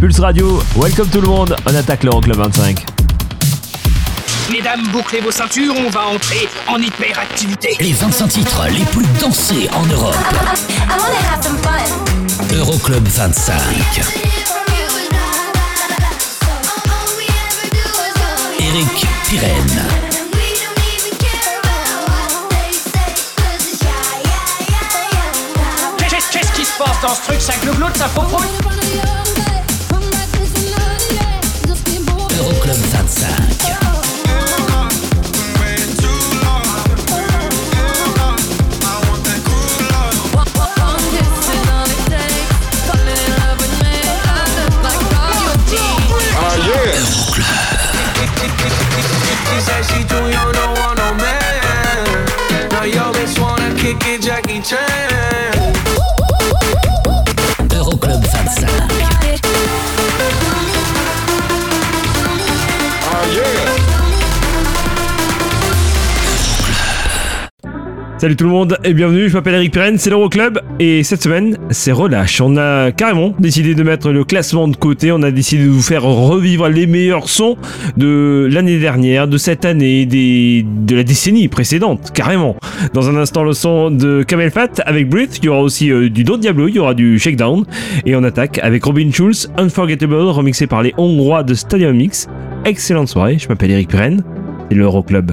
Pulse Radio, welcome tout le monde, on attaque l'Euroclub 25. Mesdames, bouclez vos ceintures, on va entrer en hyperactivité. Les 25 titres les plus dansés en Europe. Euroclub 25. Eric Pirenne. Qu'est-ce qui se passe dans ce truc Ça glougloute, ça popote Santa. Salut tout le monde et bienvenue, je m'appelle Eric Pirenne, c'est l'Euroclub et cette semaine c'est relâche. On a carrément décidé de mettre le classement de côté, on a décidé de vous faire revivre les meilleurs sons de l'année dernière, de cette année, de la décennie précédente, carrément. Dans un instant le son de Camel Fat avec Breath, il y aura aussi euh, du Don Diablo, il y aura du Shakedown et on attaque avec Robin Schulz, Unforgettable, remixé par les Hongrois de Stadium Mix. Excellente soirée, je m'appelle Eric Pirenne, c'est l'Euroclub.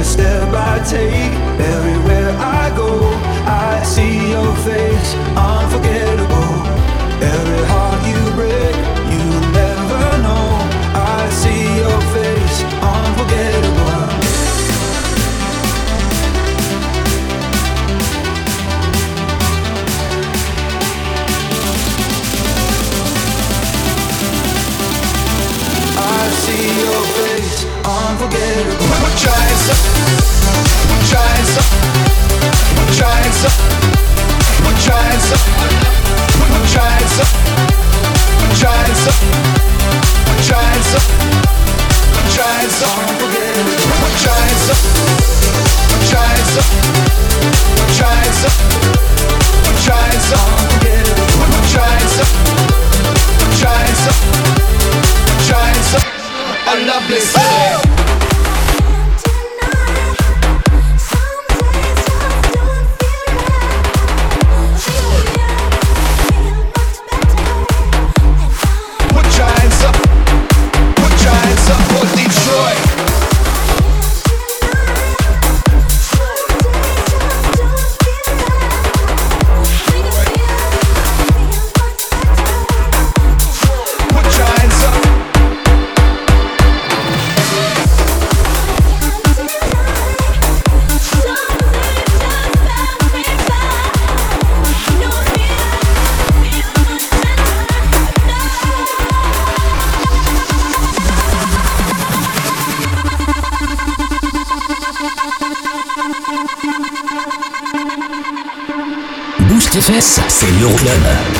Every step I take, everywhere I go, I see your face, unforgettable. Every unforgettable. We're trying something. We're trying something. We're trying something. We're trying something. We're trying something. We're trying something. We're trying something. We're. We're trying something. We're trying something. We're trying something. We're trying something. A lovely city. C'est l'Euroclub.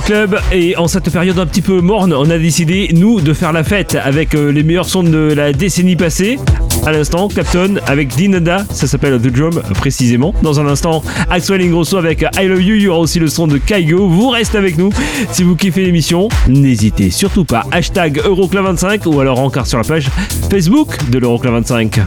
L'Euroclub et en cette période un petit peu morne, on a décidé, nous, de faire la fête avec euh, les meilleurs sons de la décennie passée. À l'instant, Captain avec Dinada, ça s'appelle The Drum précisément. Dans un instant, Axel Ingrosso avec I Love You, il y aura aussi le son de Kaigo. Vous restez avec nous. Si vous kiffez l'émission, n'hésitez surtout pas. Hashtag Euroclub25 ou alors encore sur la page Facebook de l'Euroclub25.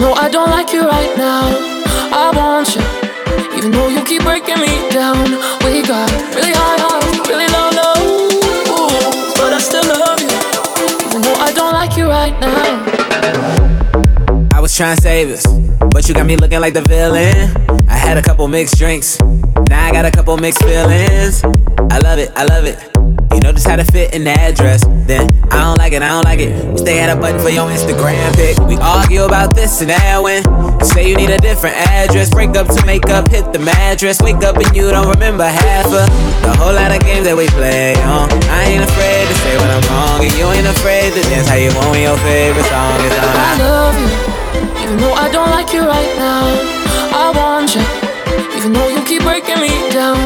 Though I don't like you right now. I want you, even though you keep breaking me down. We got really high highs, really low lows, but I still love you, even though I don't like you right now. I was trying to save us, but you got me looking like the villain. I had a couple mixed drinks, now I got a couple mixed feelings. I love it, I love it. You know just how to fit in the address. Then I don't like it, I don't like it. Stay at a button for your Instagram pic. We argue about this and that when say you need a different address. Break up to make up, hit the mattress. Wake up and you don't remember half of the whole lot of games that we play. On I ain't afraid to say when I'm wrong, and you ain't afraid to dance how you want when your favorite song is on. I love you, even though I don't like you right now. I want you, even though you keep breaking me down.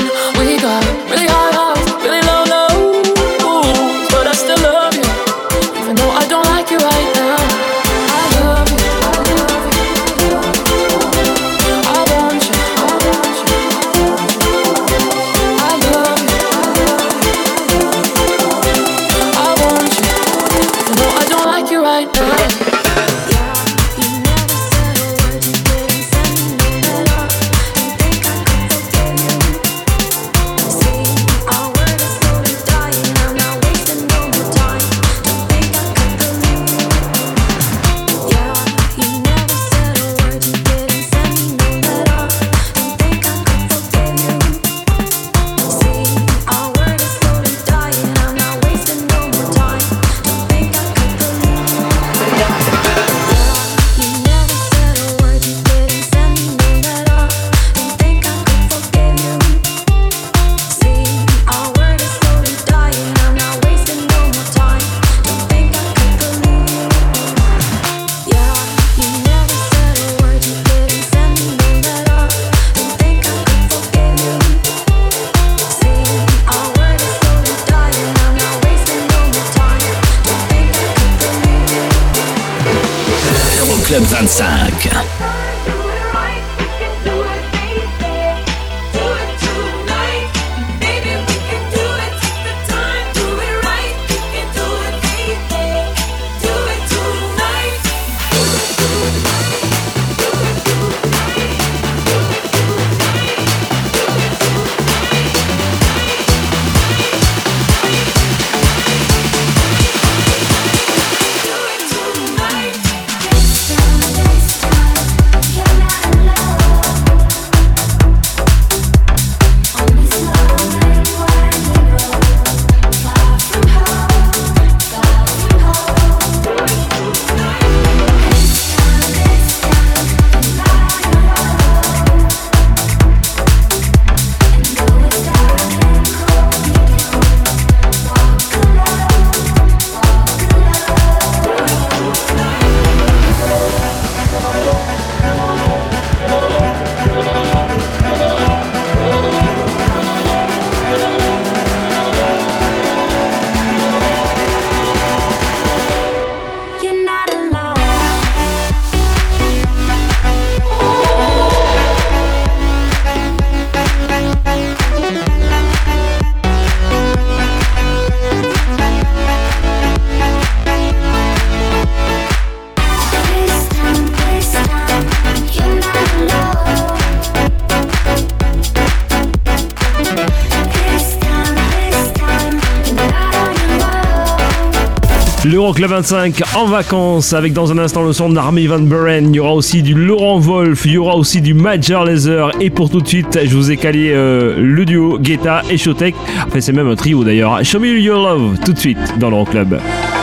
L'Euroclub 25 en vacances avec dans un instant le son d'Army Van Buren. Il y aura aussi du Laurent Wolf, il y aura aussi du Major Laser. Et pour tout de suite, je vous ai calé euh, le duo Guetta et Showtek. Enfin, c'est même un trio d'ailleurs. Show me your love tout de suite dans l'Euroclub. All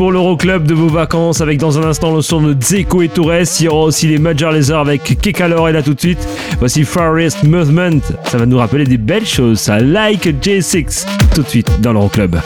pour l'Euroclub de vos vacances avec dans un instant le son de Zeko et Torres. Il y aura aussi les Major Laser avec Kekalor et là tout de suite. Voici Forest Movement. Ça va nous rappeler des belles choses. Ça like J6 tout de suite dans l'Euroclub.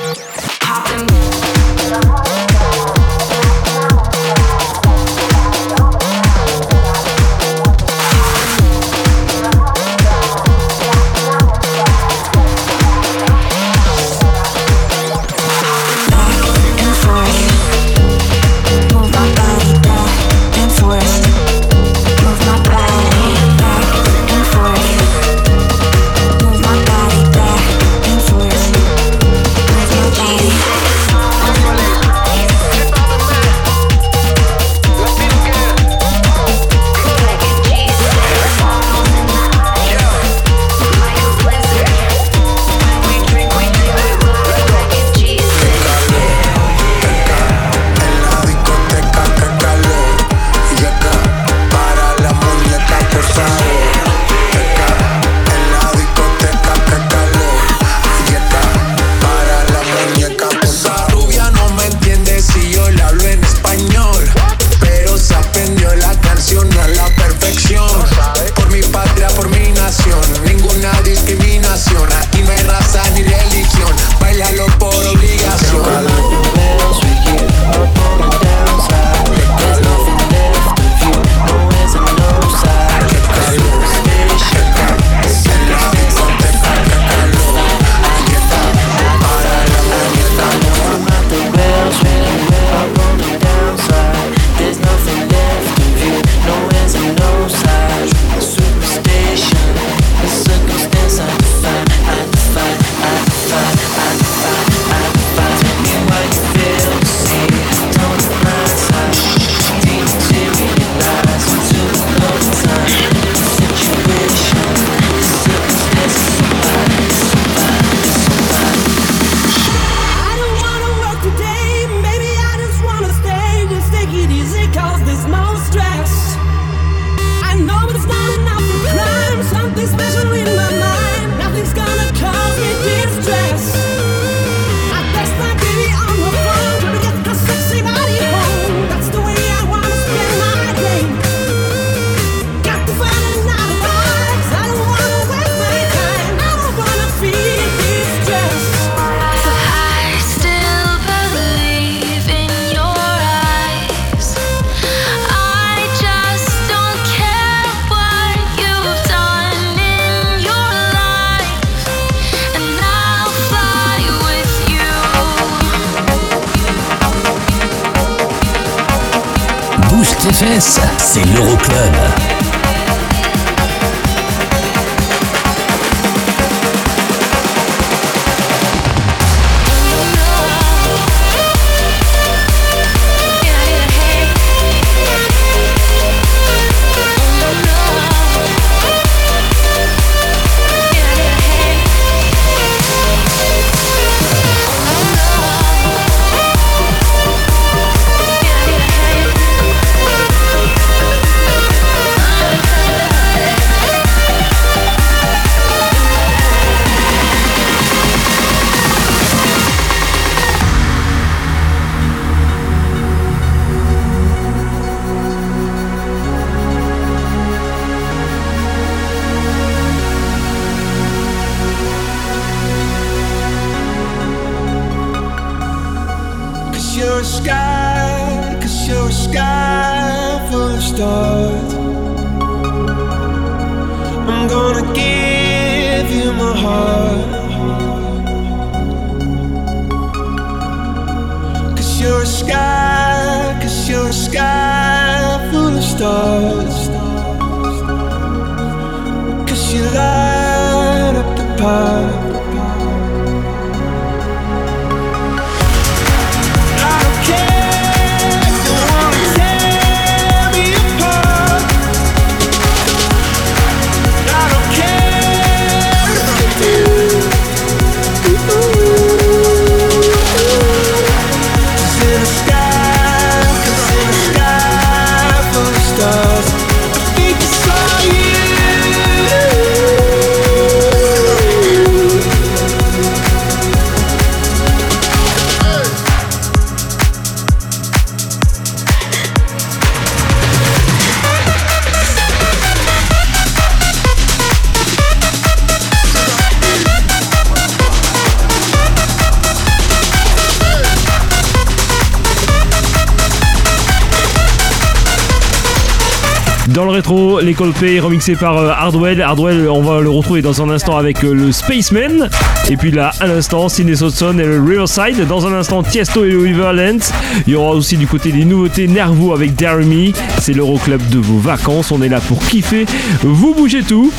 Dans le rétro, les Coldplay remixés par euh, Hardwell. Hardwell, on va le retrouver dans un instant avec euh, le Spaceman. Et puis là, à l'instant, Sidney Sodson et le Riverside. Dans un instant, Tiesto et le Riverlands. Il y aura aussi du côté des nouveautés Nervo avec Dare Me. C'est l'Euroclub de vos vacances. On est là pour kiffer. Vous bougez tout,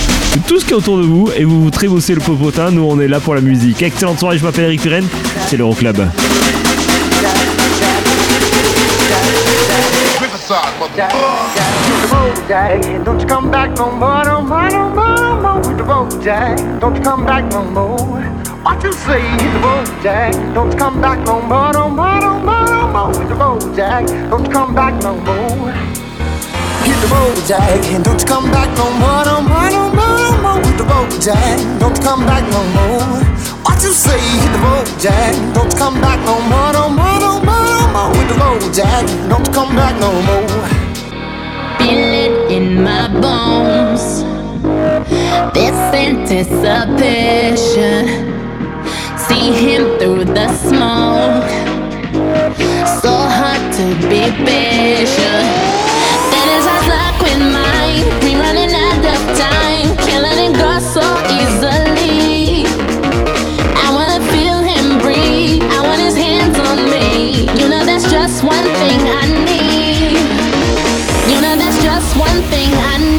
tout ce qui est autour de vous et vous vous trébossez le popotin. Nous, on est là pour la musique. Excellente soirée, je m'appelle Eric Pirenne. C'est l'Euroclub. Jack, don't you come back no more, no more, no more, no more with the road, Jack. Don't you come back no more. What you say, hit the road, Jack. Don't you come back no more, no more, no more, no more with the road, Jack. Don't you come back no more. Hit the road, Jack, don't you come back no more, no more, no more, no more with the road, Jack. Don't you come back no more. What you say, hit the road, Jack. Don't you come back no more, no more, no more, no more with the road, Jack. Don't you come back no more. Feel it in my bones. This anticipation. See him through the smoke. So hard to be patient. Then his eyes lock with mine. We running out of time. Killing it go so easily. I wanna feel him breathe. I want his hands on me. You know that's just one thing I Thing I know.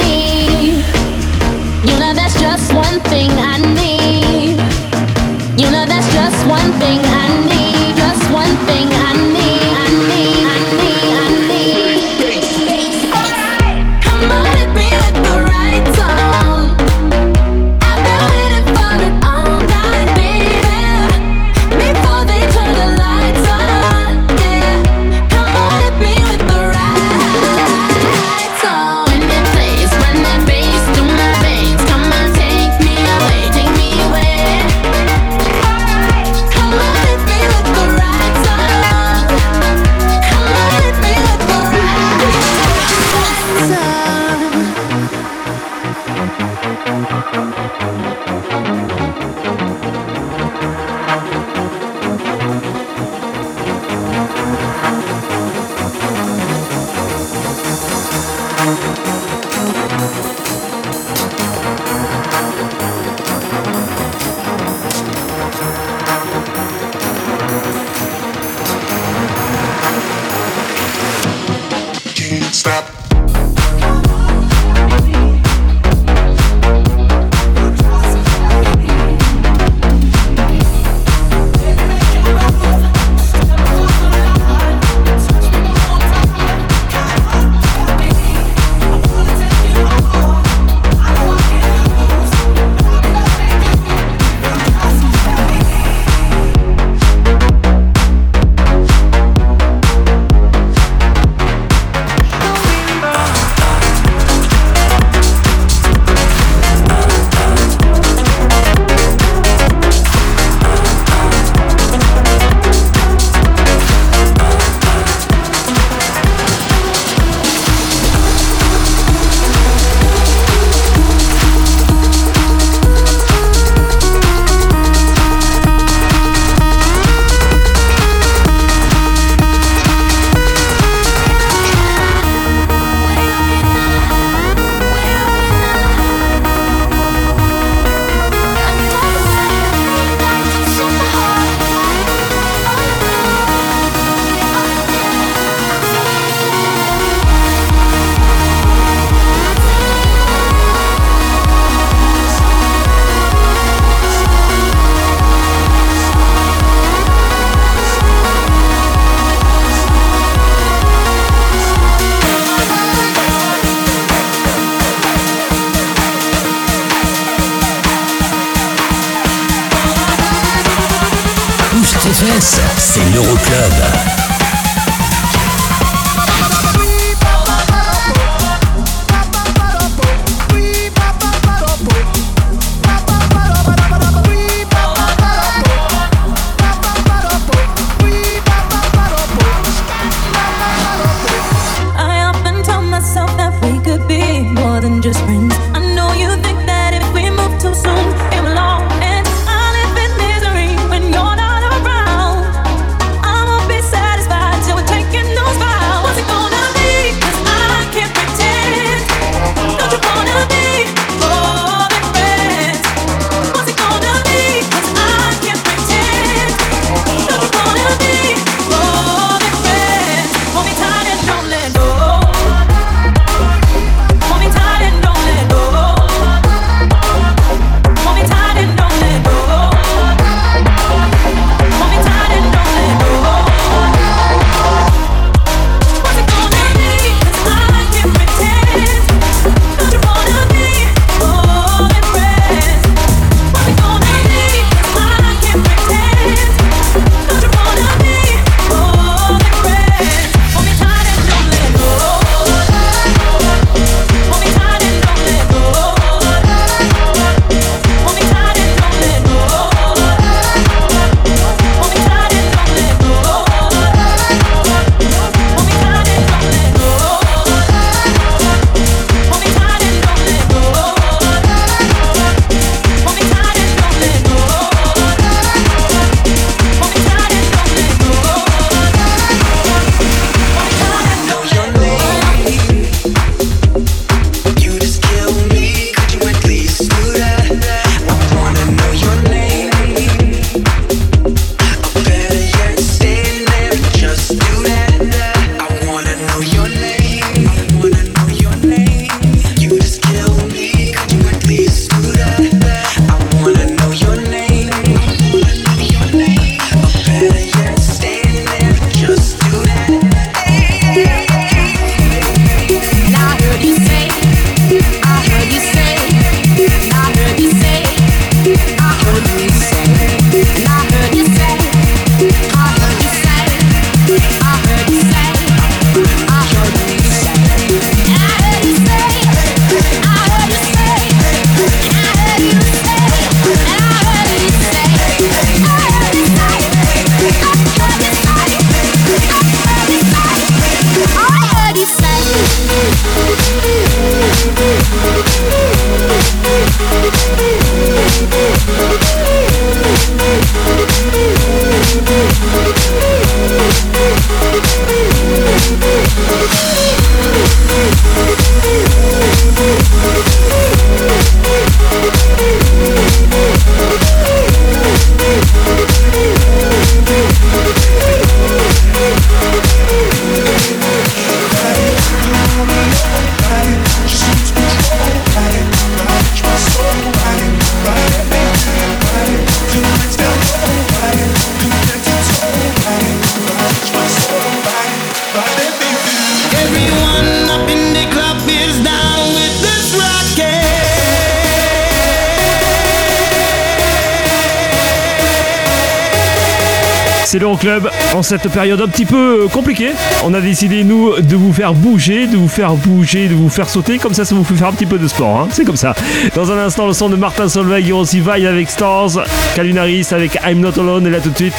En cette période un petit peu compliquée. On a décidé, nous, de vous faire bouger, de vous faire bouger, de vous faire sauter. Comme ça, ça vous fait faire un petit peu de sport. hein. C'est comme ça. Dans un instant, le son de Martin Solveig. Il y aussi Vaille avec Stars, Calvin Harris avec I'm Not Alone. Et là, tout de suite,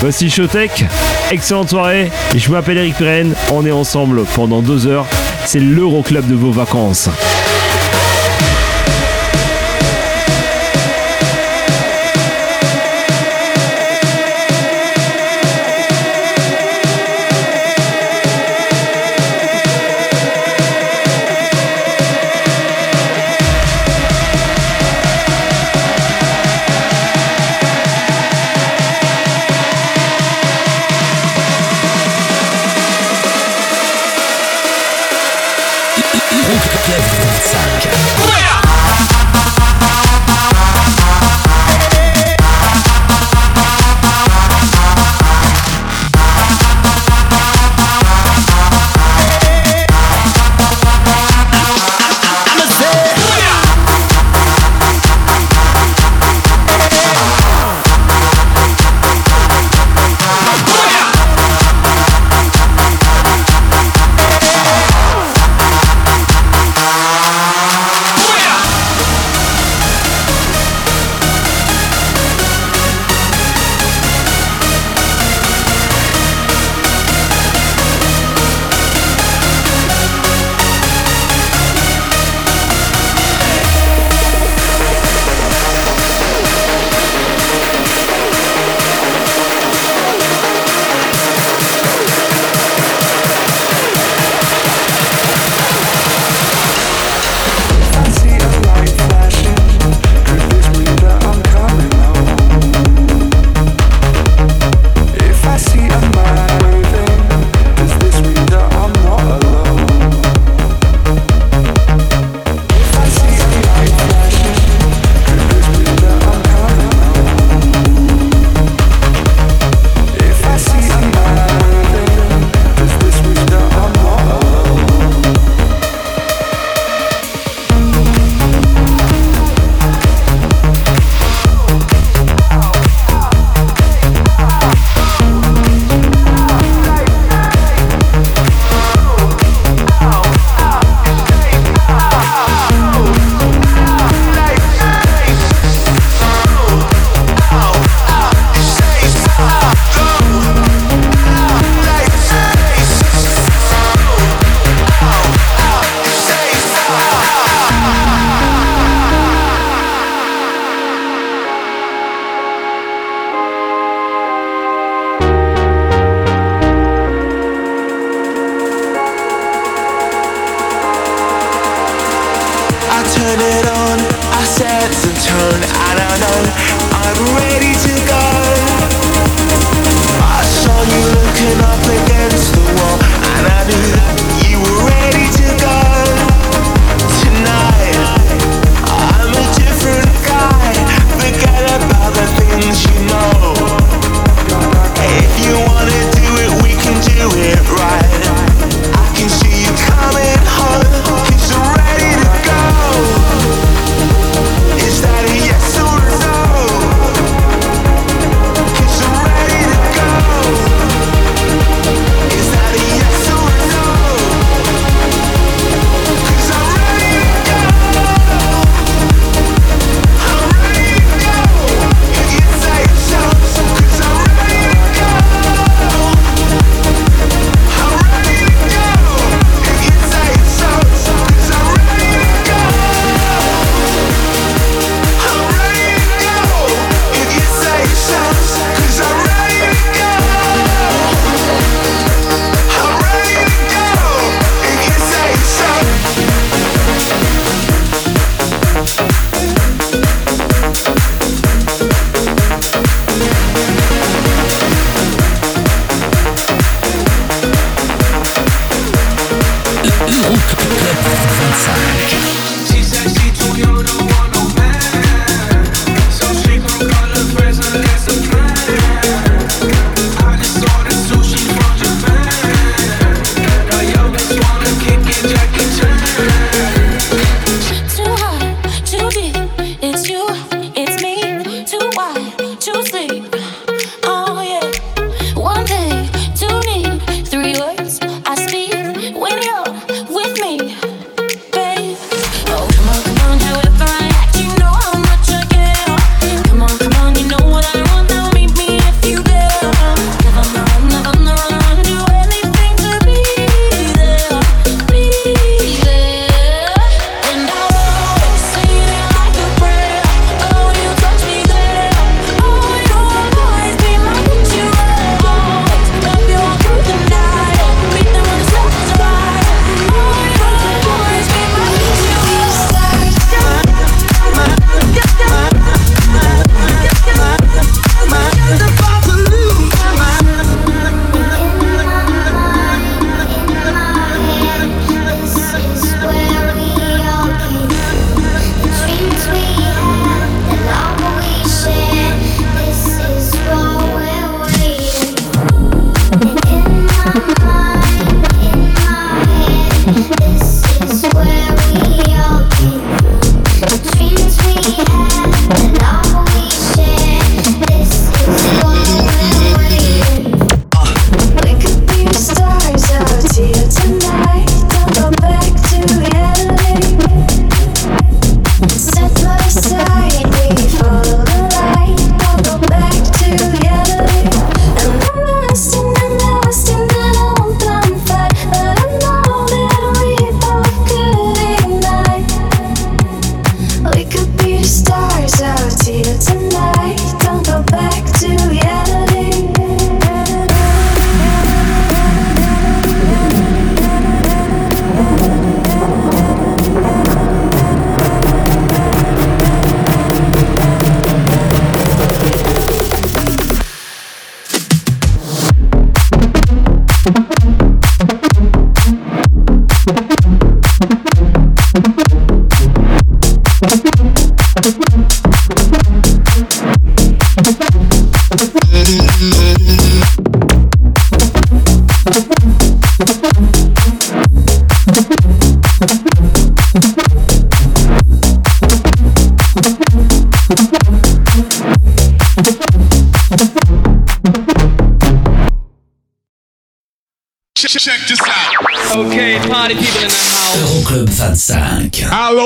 voici Showtech. Excellente soirée. Je m'appelle Eric Pirenne. On est ensemble pendant deux heures. C'est l'Euroclub de vos vacances.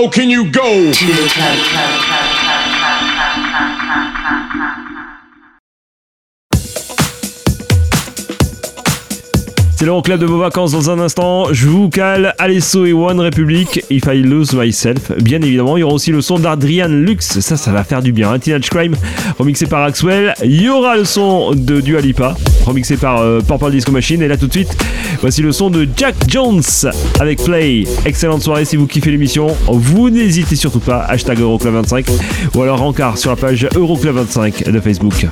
Can you go? C'est l'Euroclub de vos vacances dans un instant. Je vous cale Alesso et One Republic, If I Lose Myself. Bien évidemment, il y aura aussi le son d'Adrian Lux. Ça, ça va faire du bien. hein. Teenage Crime, remixé par Axwell. Il y aura le son de Dua Lipa, remixé par euh, Purple Disco Machine. Et là, tout de suite, voici le son de Jack Jones avec Play. Excellente soirée si vous kiffez l'émission. Vous n'hésitez surtout pas. Hashtag Euroclub25 ou alors encart sur la page Euroclub25 de Facebook.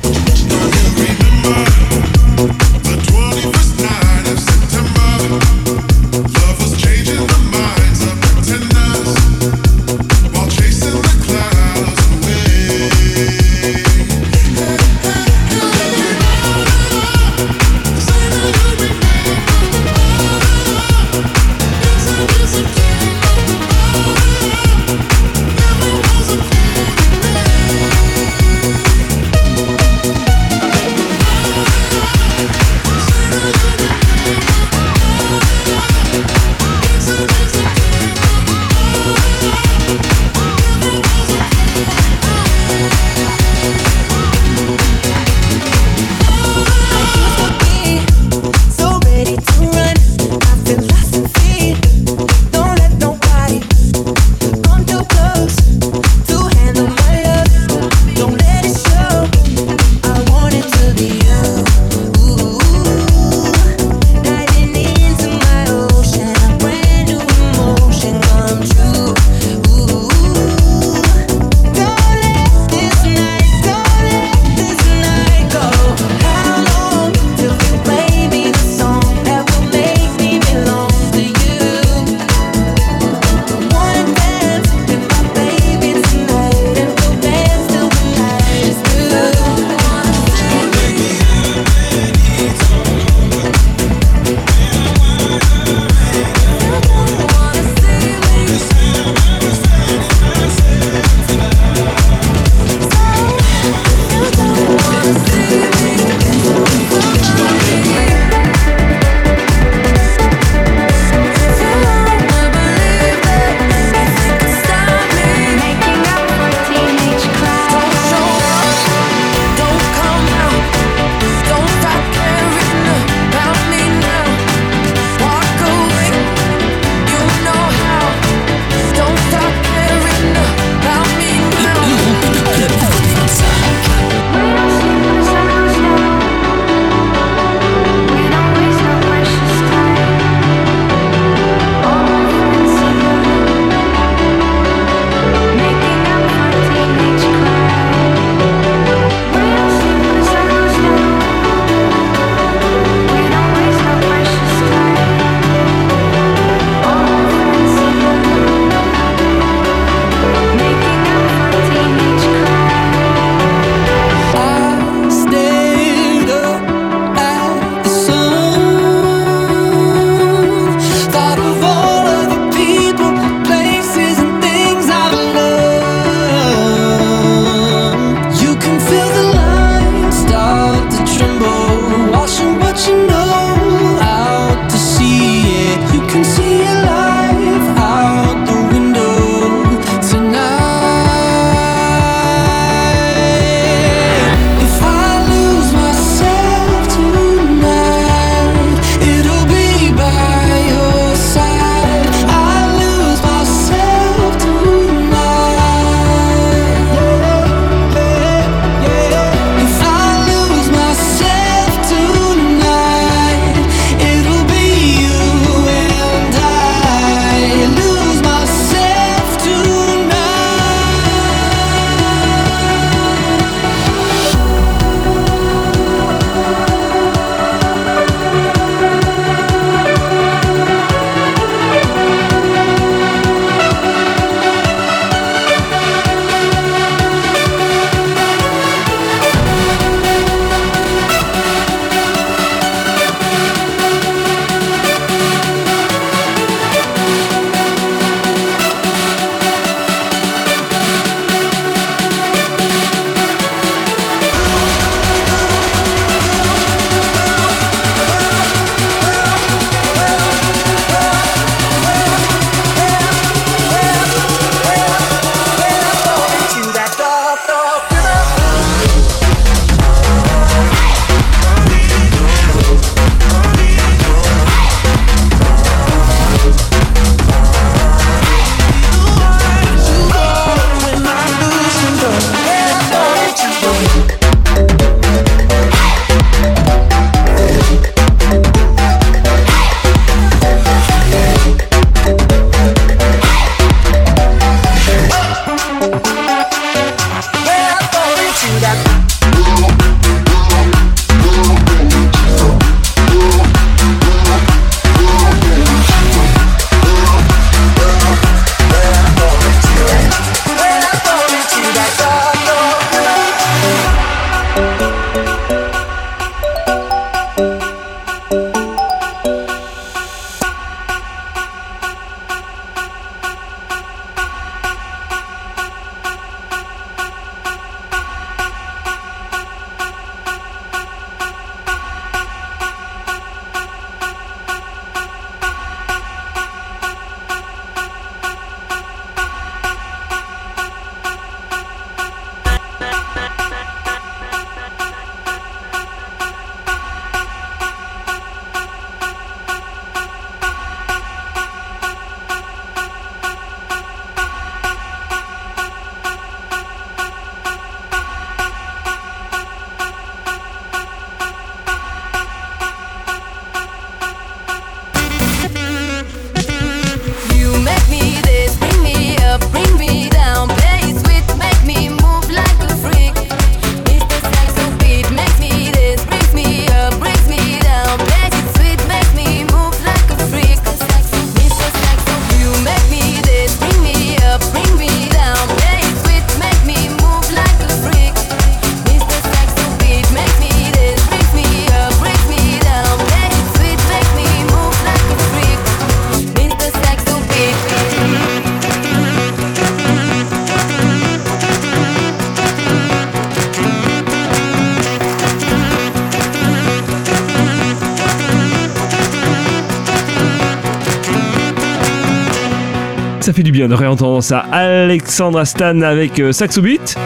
Ça fait du bien de réentendre ça. Alexandra Stan avec euh, Saxo Beat.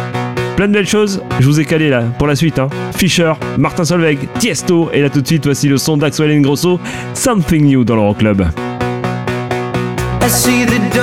Plein de belles choses. Je vous ai calé là pour la suite. Hein. Fischer, Martin Solveig, Tiesto. Et là tout de suite, voici le son d'Axwell Grosso. Something New dans l'Euroclub. I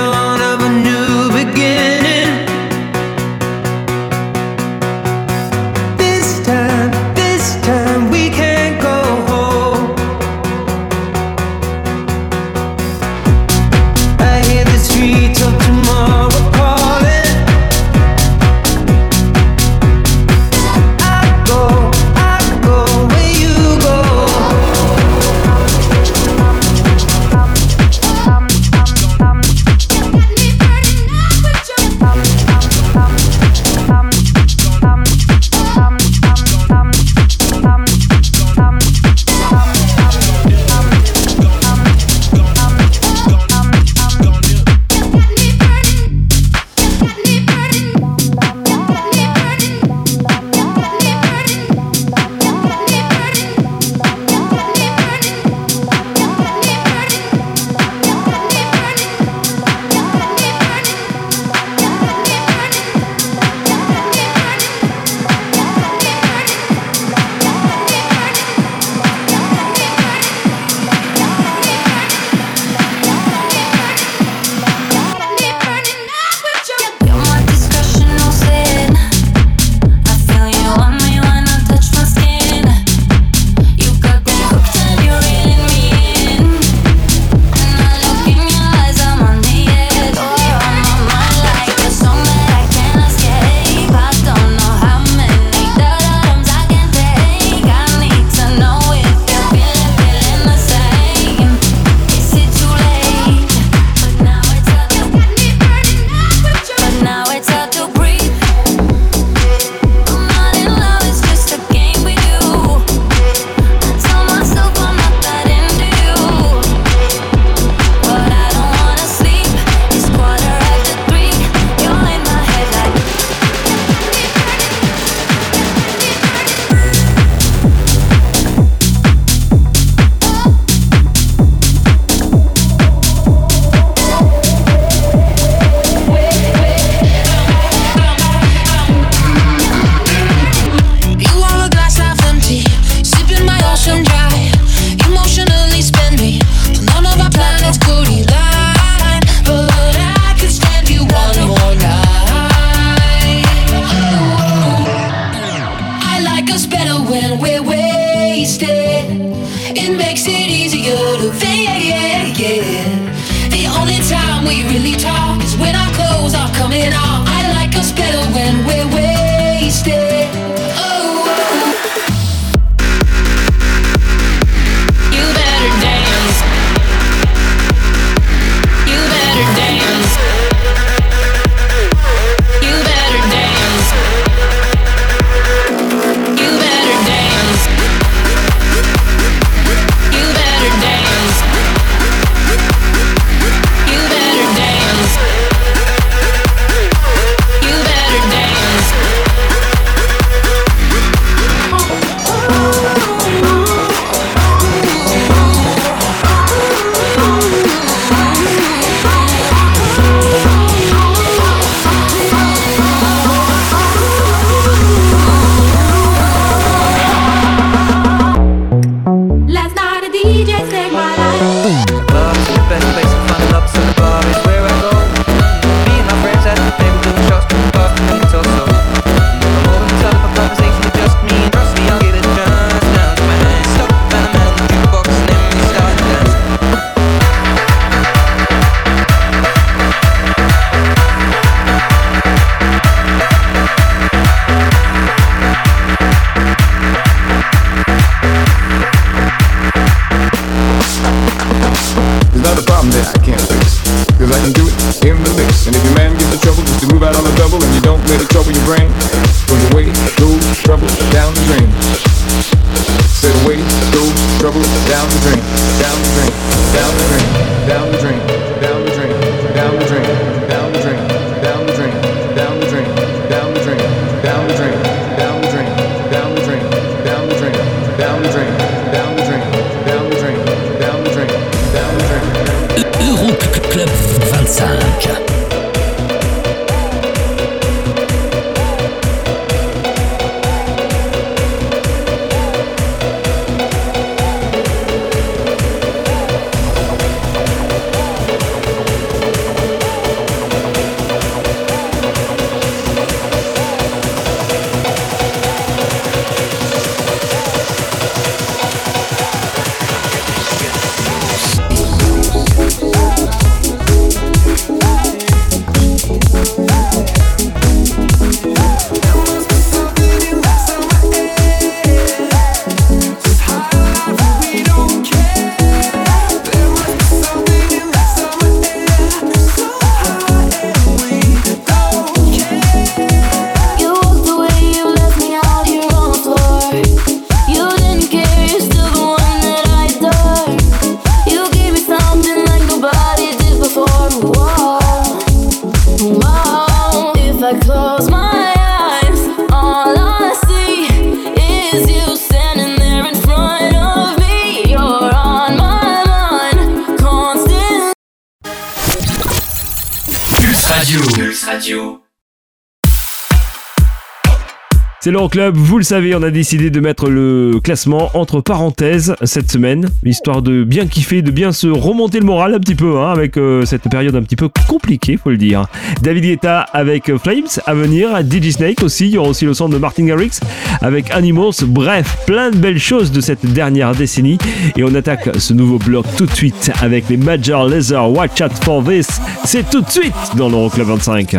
C'est l'Euroclub, vous le savez, on a décidé de mettre le classement entre parenthèses cette semaine, histoire de bien kiffer, de bien se remonter le moral un petit peu, hein, avec euh, cette période un petit peu compliquée, faut le dire. David Guetta avec euh, Flames à venir, DJ Snake aussi, il y aura aussi le son de Martin Garrix avec Animals, bref, plein de belles choses de cette dernière décennie. Et on attaque ce nouveau bloc tout de suite avec les Major Laser Watch Out for This. C'est tout de suite dans l'Euroclub 25.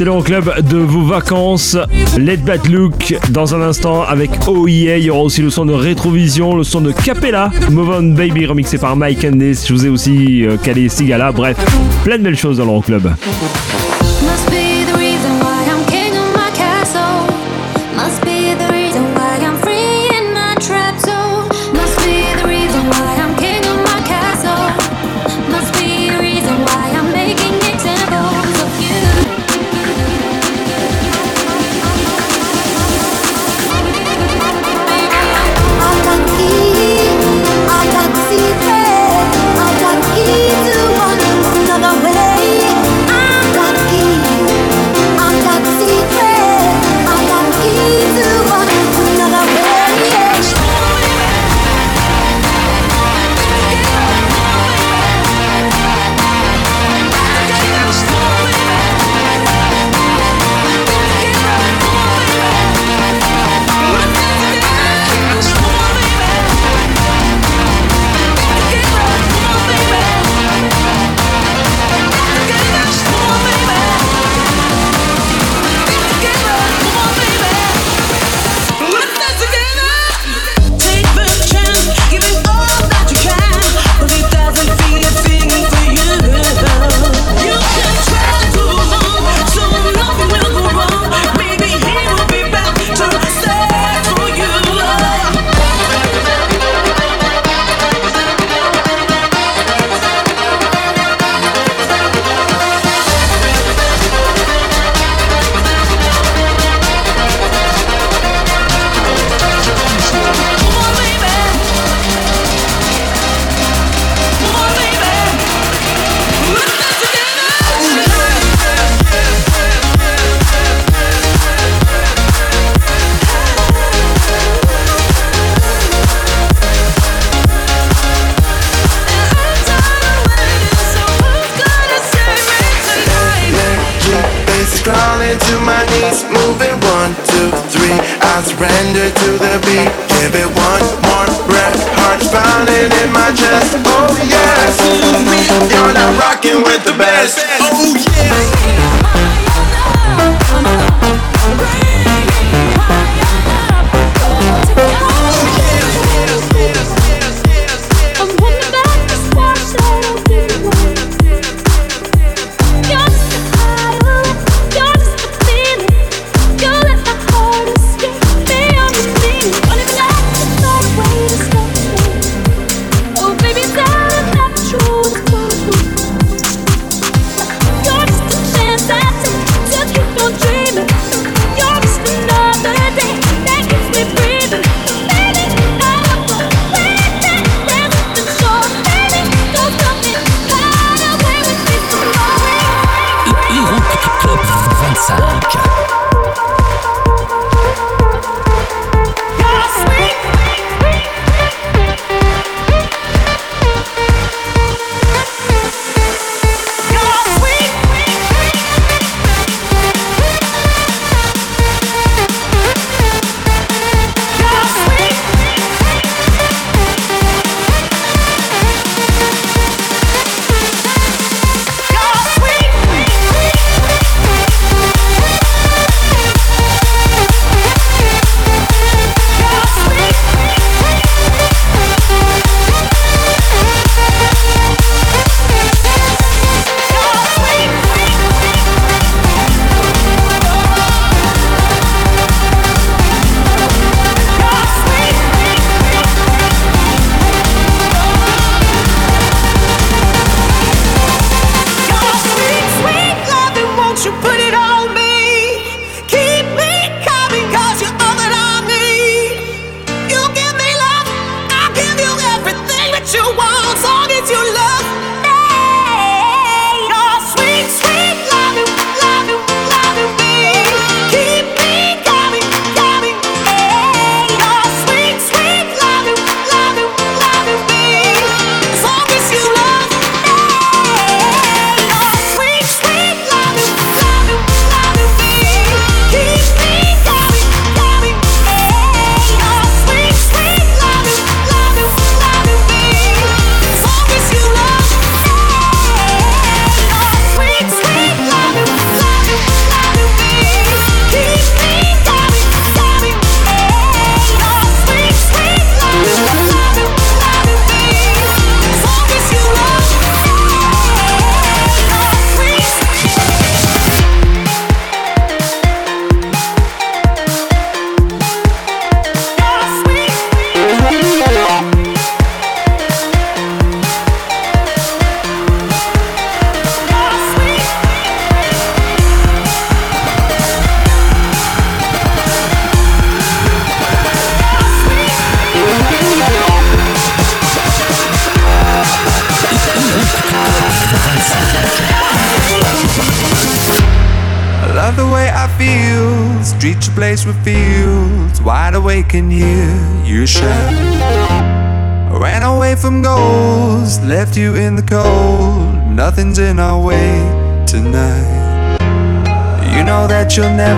C'est l'Euroclub de vos vacances. Let Bad Look dans un instant avec OEA. Il y aura aussi le son de Rétrovision, le son de Capella, Move On Baby remixé par Mike Candice. Je vous ai aussi euh, calé Sigala. Bref, plein de belles choses dans l'Euroclub. Must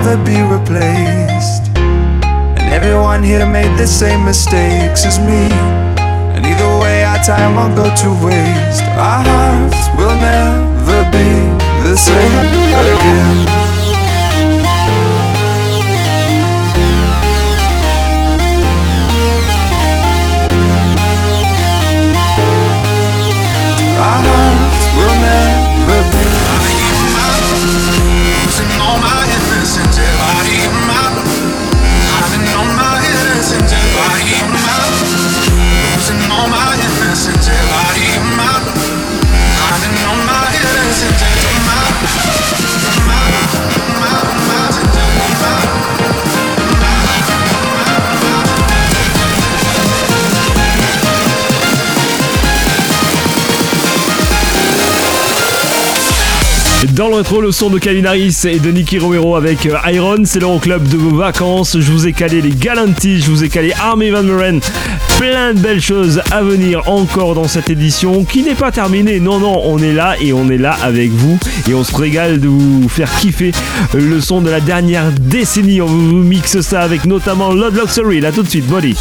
never be replaced. And everyone here made the same mistakes as me. And either way, our time won't go to waste. Our hearts will never be the same again. Dans le rétro, le son de Calvin Harris et de Nicky Romero avec euh, Iron, c'est l'Euroclub de vos vacances. Je vous ai calé les Galantis, je vous ai calé Army Van Buren. Plein de belles choses à venir encore dans cette édition qui n'est pas terminée. Non, non, on est là et on est là avec vous et on se régale de vous faire kiffer le son de la dernière décennie. On vous mixe ça avec notamment Lord Luxury. Là tout de suite, Body.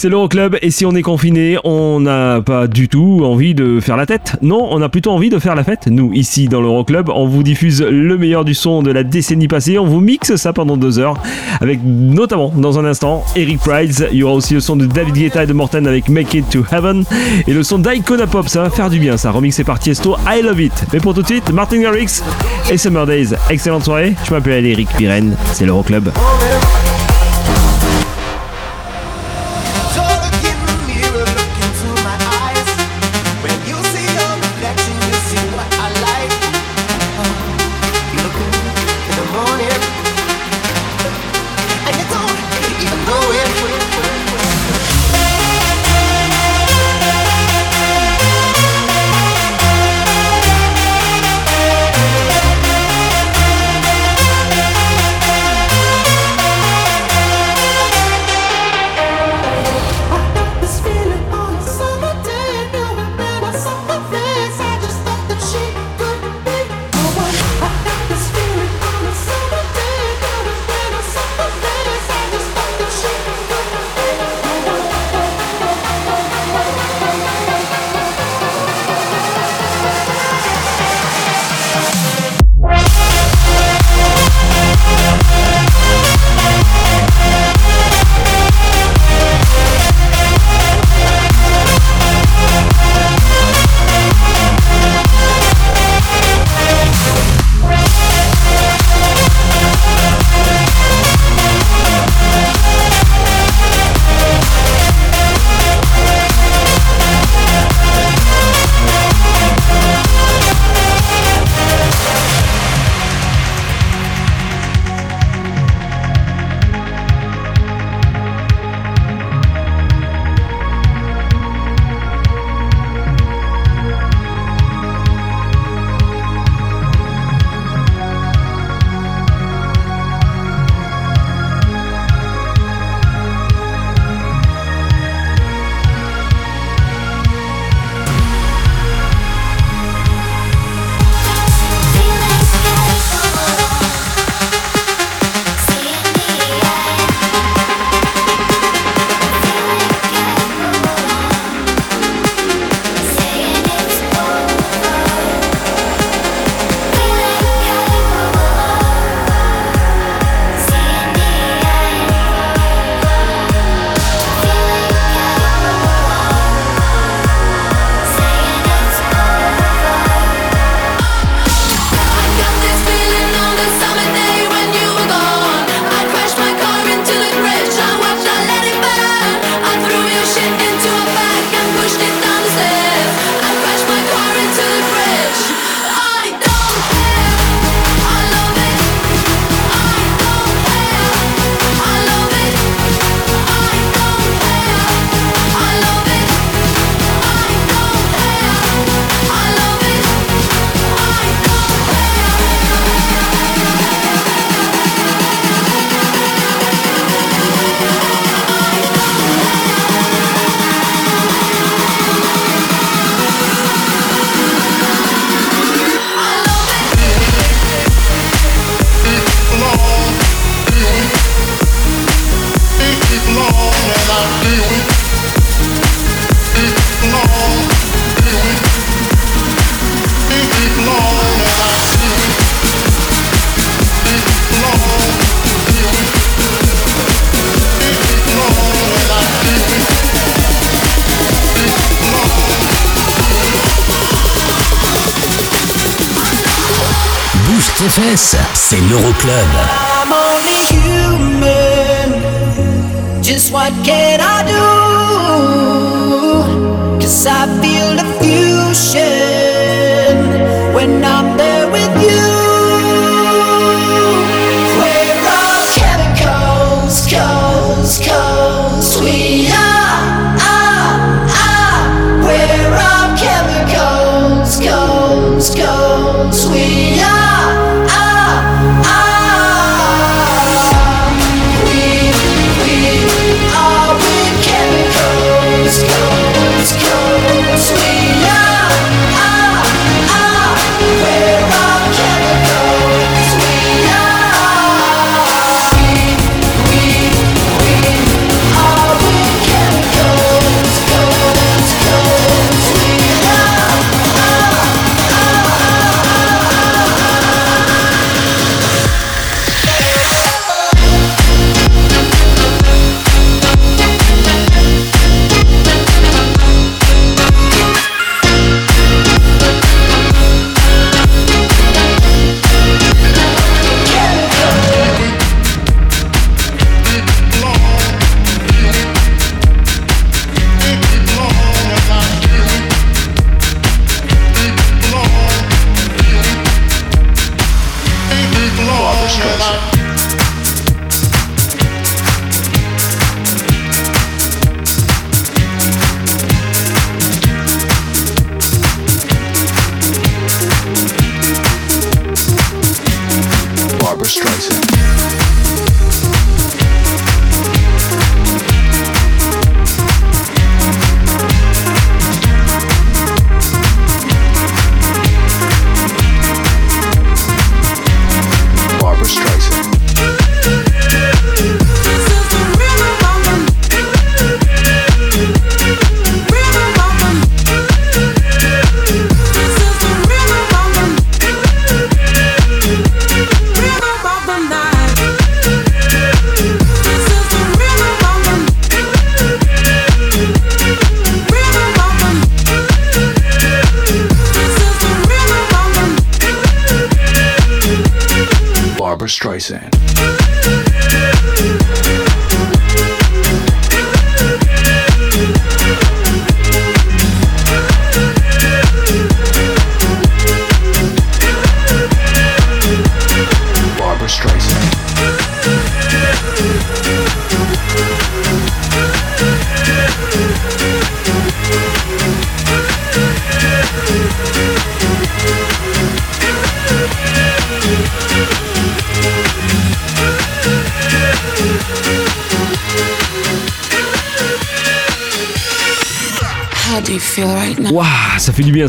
C'est l'Euroclub et si on est confiné, on n'a pas du tout envie de faire la tête. Non, on a plutôt envie de faire la fête. Nous, ici dans l'Euroclub, on vous diffuse le meilleur du son de la décennie passée. On vous mixe ça pendant deux heures avec notamment dans un instant Eric Price. Il y aura aussi le son de David Guetta et de Morten avec Make It to Heaven et le son d'Icona Pop. Ça va faire du bien ça. Remixé par Tiesto. I love it. Mais pour tout de suite, Martin Garrix et Summer Days. Excellente soirée. Je m'appelle Eric Pirenne. C'est l'Euroclub. Club.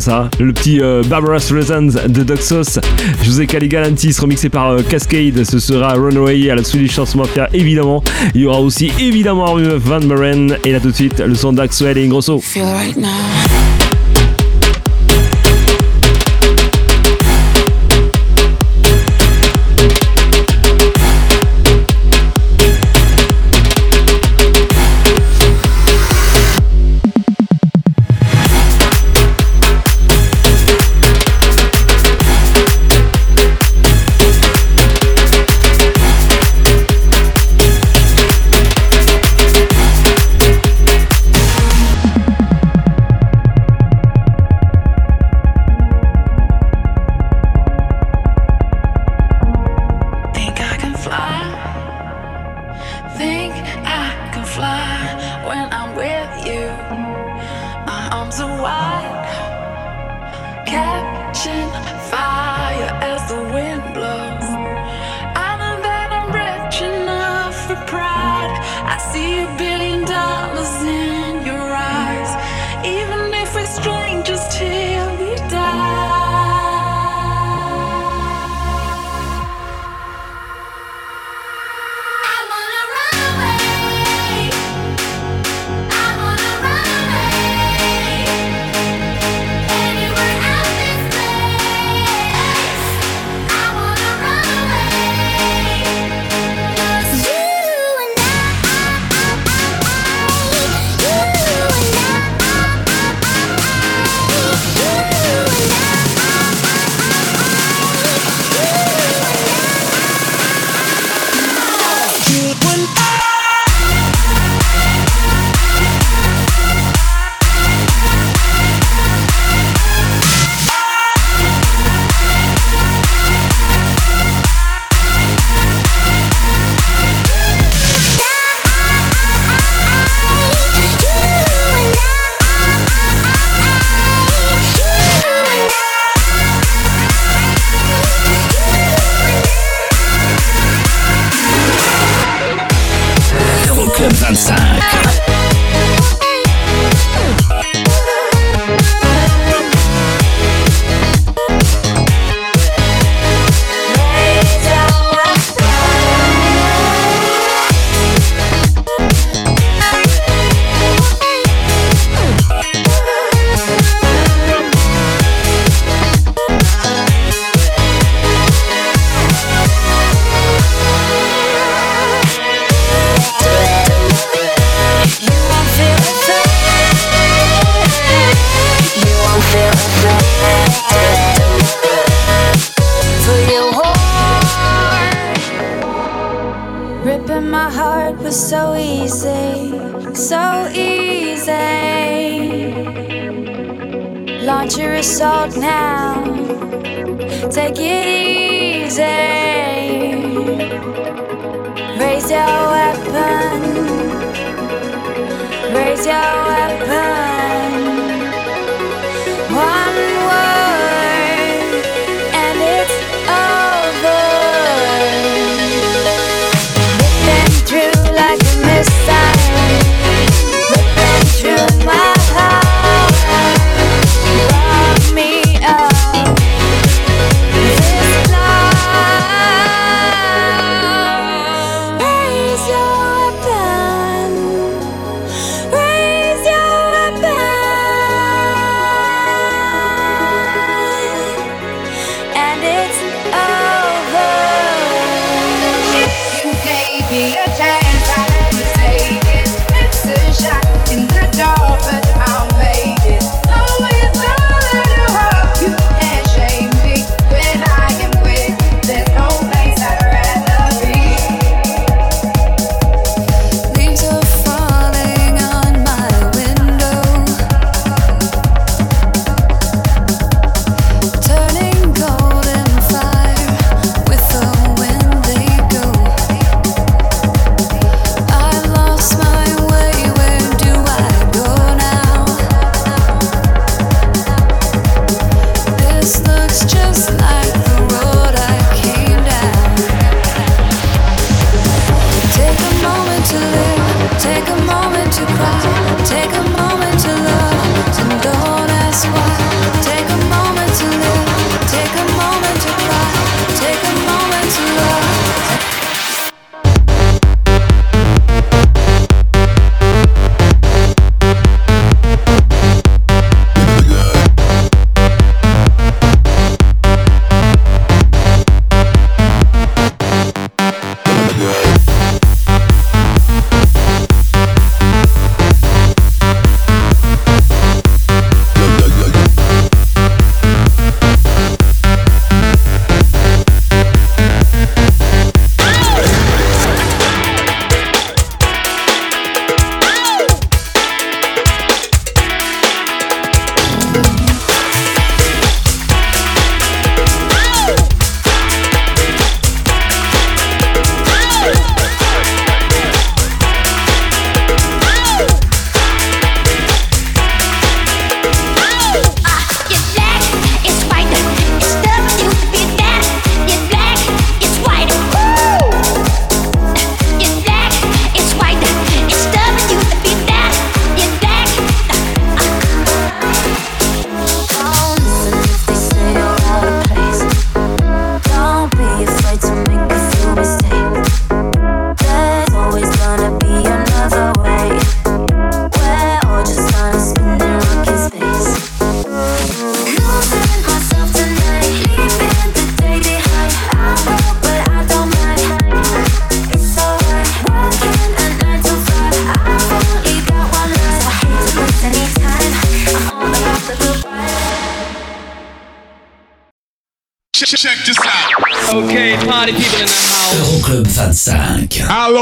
ça, le petit euh, Barbara de Doxos. José Caligalantis remixé par euh, Cascade, ce sera Runaway à la Swedish Chance Mafia évidemment. Il y aura aussi évidemment Van Maren et là tout de suite le son d'Axwell et Ingrosso. Feel right.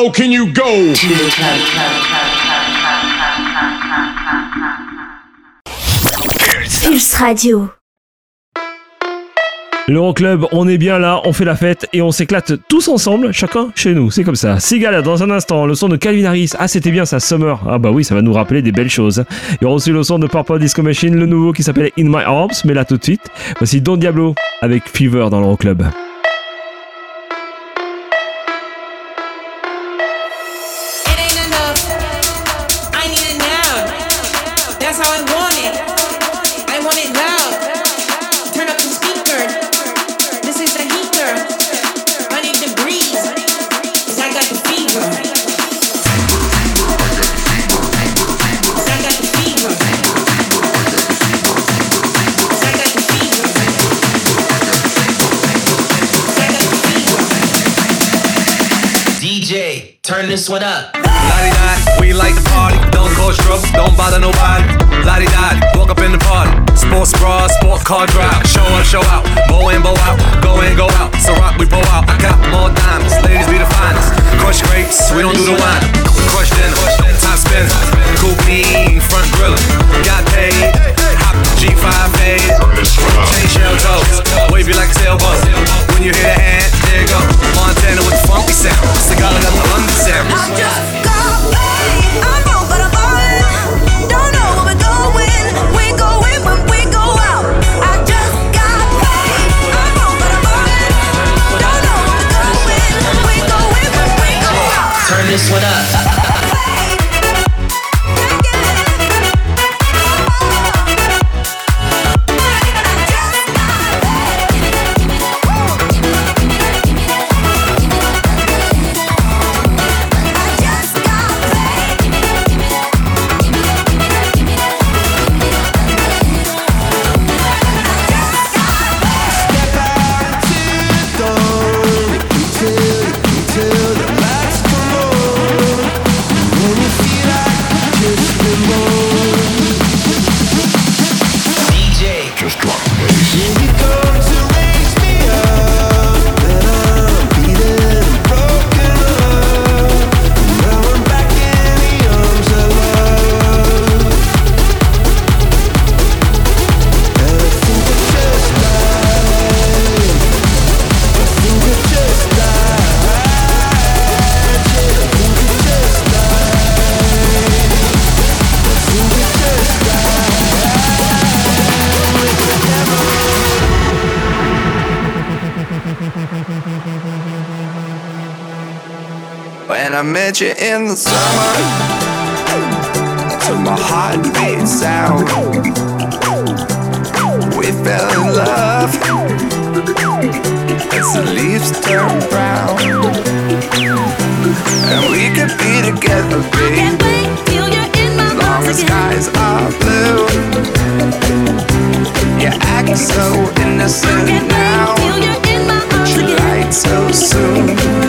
Low can you go? Pulse Radio. L'Euroclub, on est bien là, on fait la fête et on s'éclate tous ensemble, chacun chez nous, c'est comme ça. Sigal, dans un instant, le son de Calvin Harris. Ah, c'était bien ça, Summer. Ah bah oui, ça va nous rappeler des belles choses. Il y aura aussi le son de Purple Disco Machine, le nouveau qui s'appelle In My Arms, mais là tout de suite, voici Don Diablo avec Fever dans l'Euroclub. It sport car drive. Show up, show out. Bow in, bow out. Go in, go out. So rock, we bow out. I got more diamonds. Ladies be the finest. Crush grapes, we don't do the wine. Crush dinner, top spin. Coupe, front griller. Got paid. Hop G5A. Chain shell toes. Wavy like a sailboat. When you hear the hand, there you go. Montana with the funky sound. Cigar got the under sound. Turn this one up. The summer, to my heartbeat sound, we fell in love. As the leaves turn brown, and we could be together, baby. Long as skies are blue, you act so innocent now, but you lied so soon.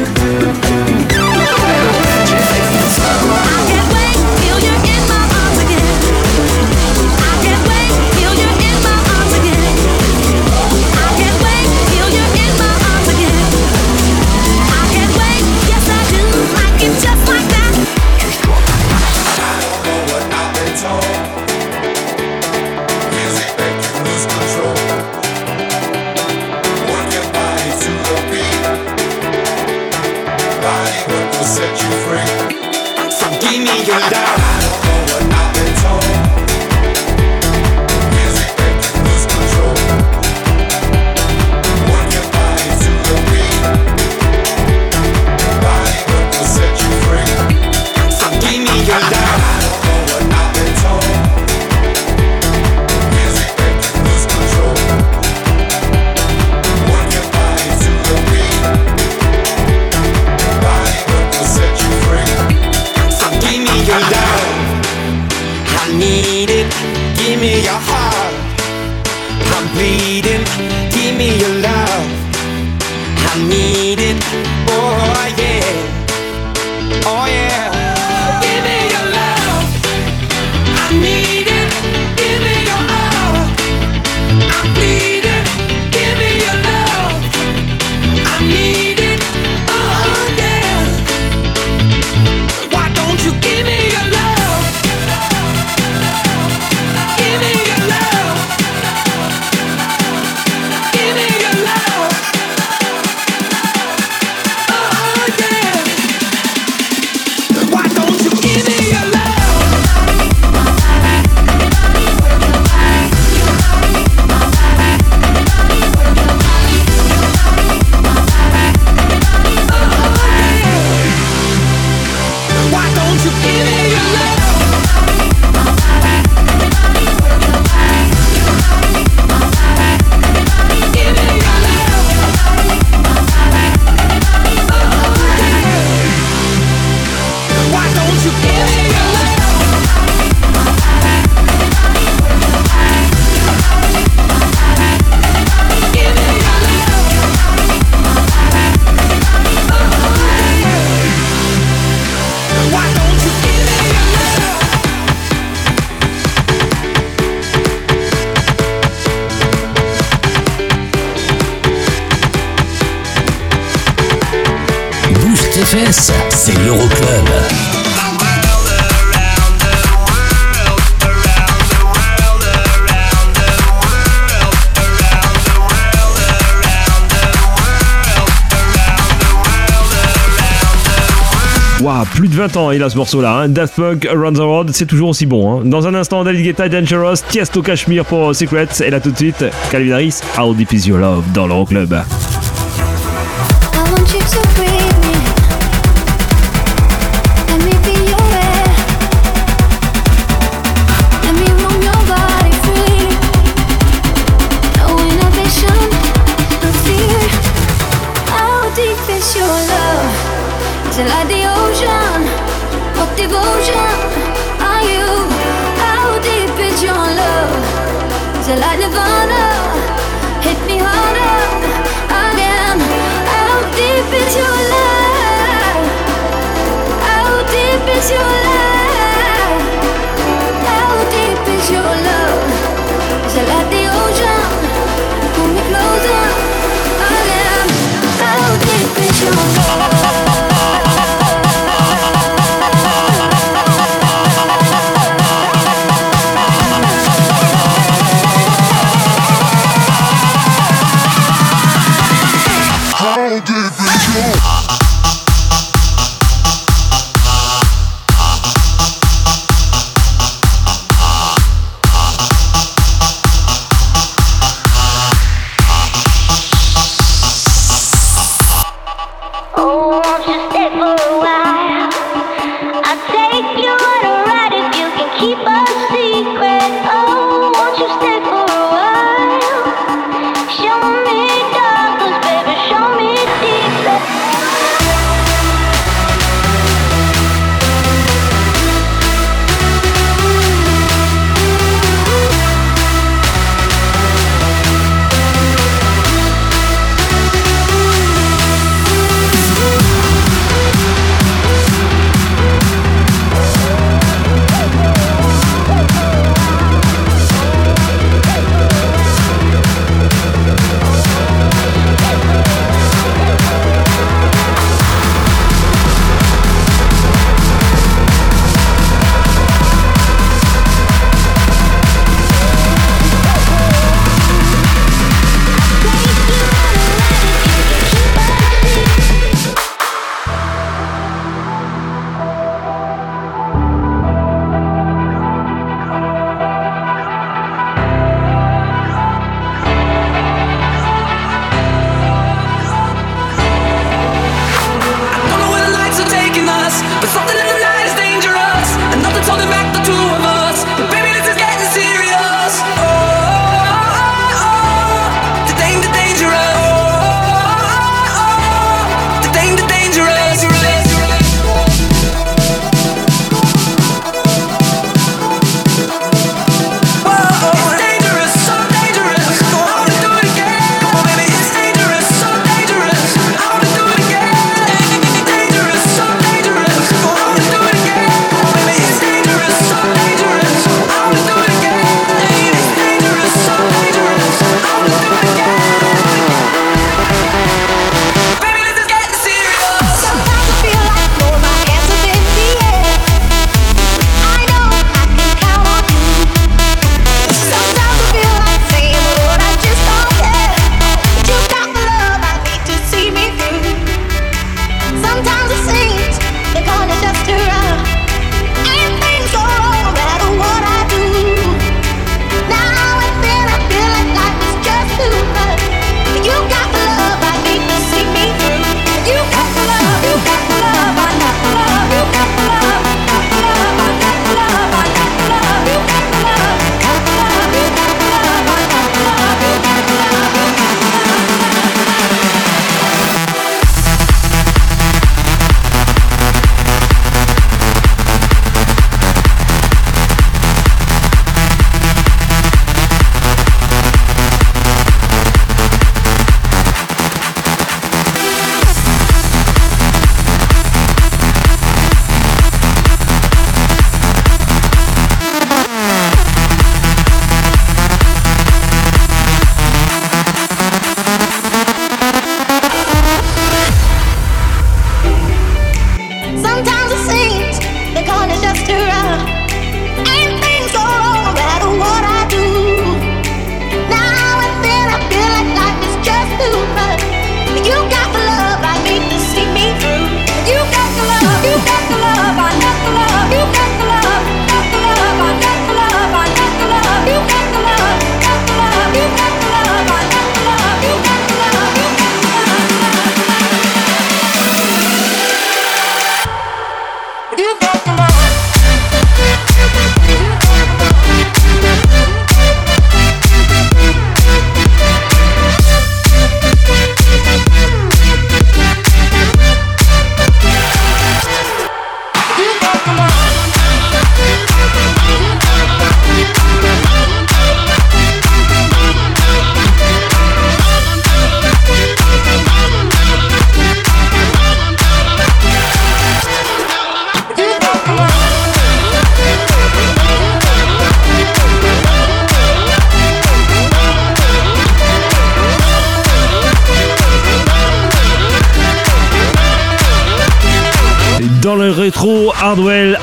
20 ans, il a ce morceau-là. Hein. Daft Punk, Around the World, c'est toujours aussi bon. Hein. Dans un instant, David Guetta, Dangerous, Tiesto Cashmere pour Secrets. Et là tout de suite, Calvin Harris, How Deep Is Your Love dans l'Euroclub. Club.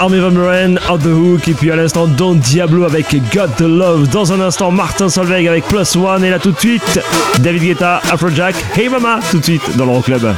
Army Van Buren, Out the Hook, et puis à l'instant Don Diablo avec God the Love. Dans un instant, Martin Solveig avec Plus One, et là tout de suite, David Guetta, Afrojack, Hey Mama, tout de suite dans l'Euroclub. Club.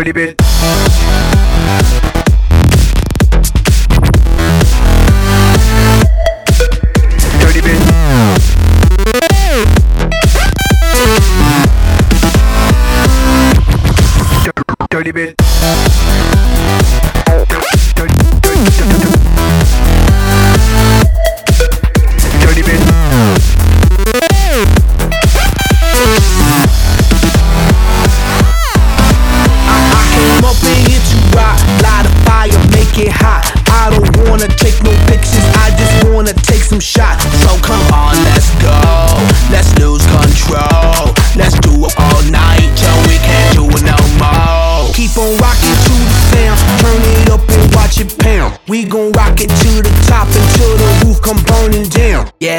Jolie Bit.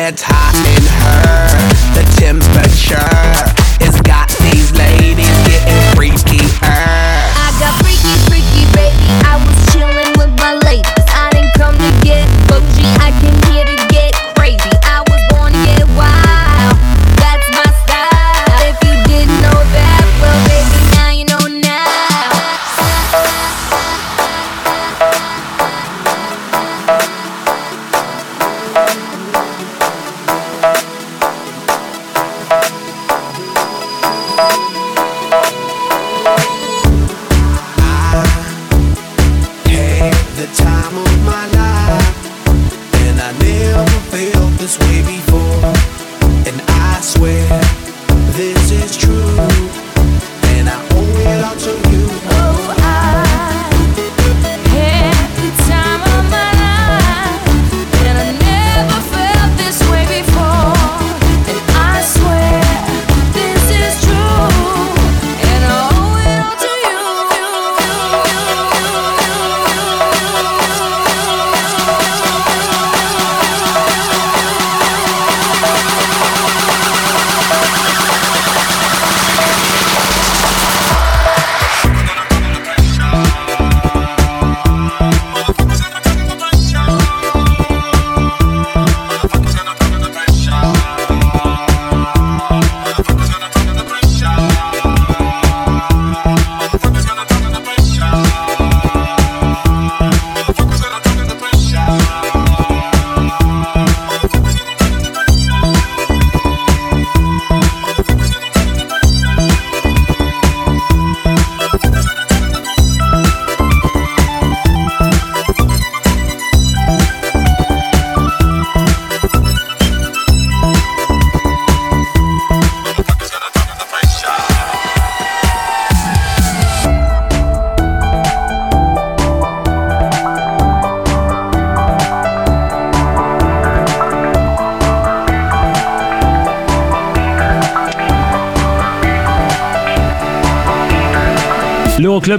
It's hot in here.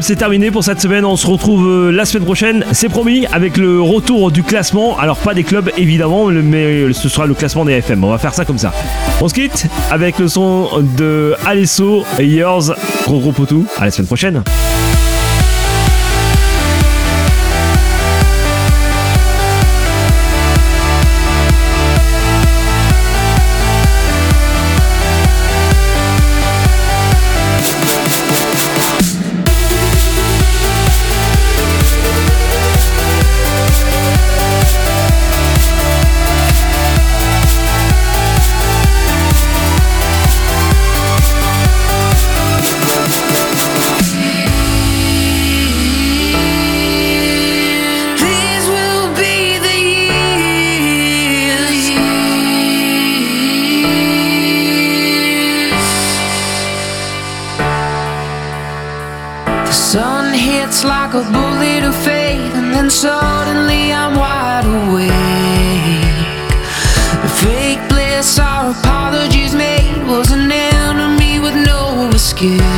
C'est terminé pour cette semaine. On se retrouve euh, la semaine prochaine, c'est promis, avec le retour du classement. Alors, pas des clubs évidemment, mais euh, ce sera le classement des FM. On va faire ça comme ça. On se quitte avec le son de Alesso et Yours. Gros gros potou. À la semaine prochaine. suddenly I'm wide awake. A fake bliss, our apologies made was an enemy with no escape.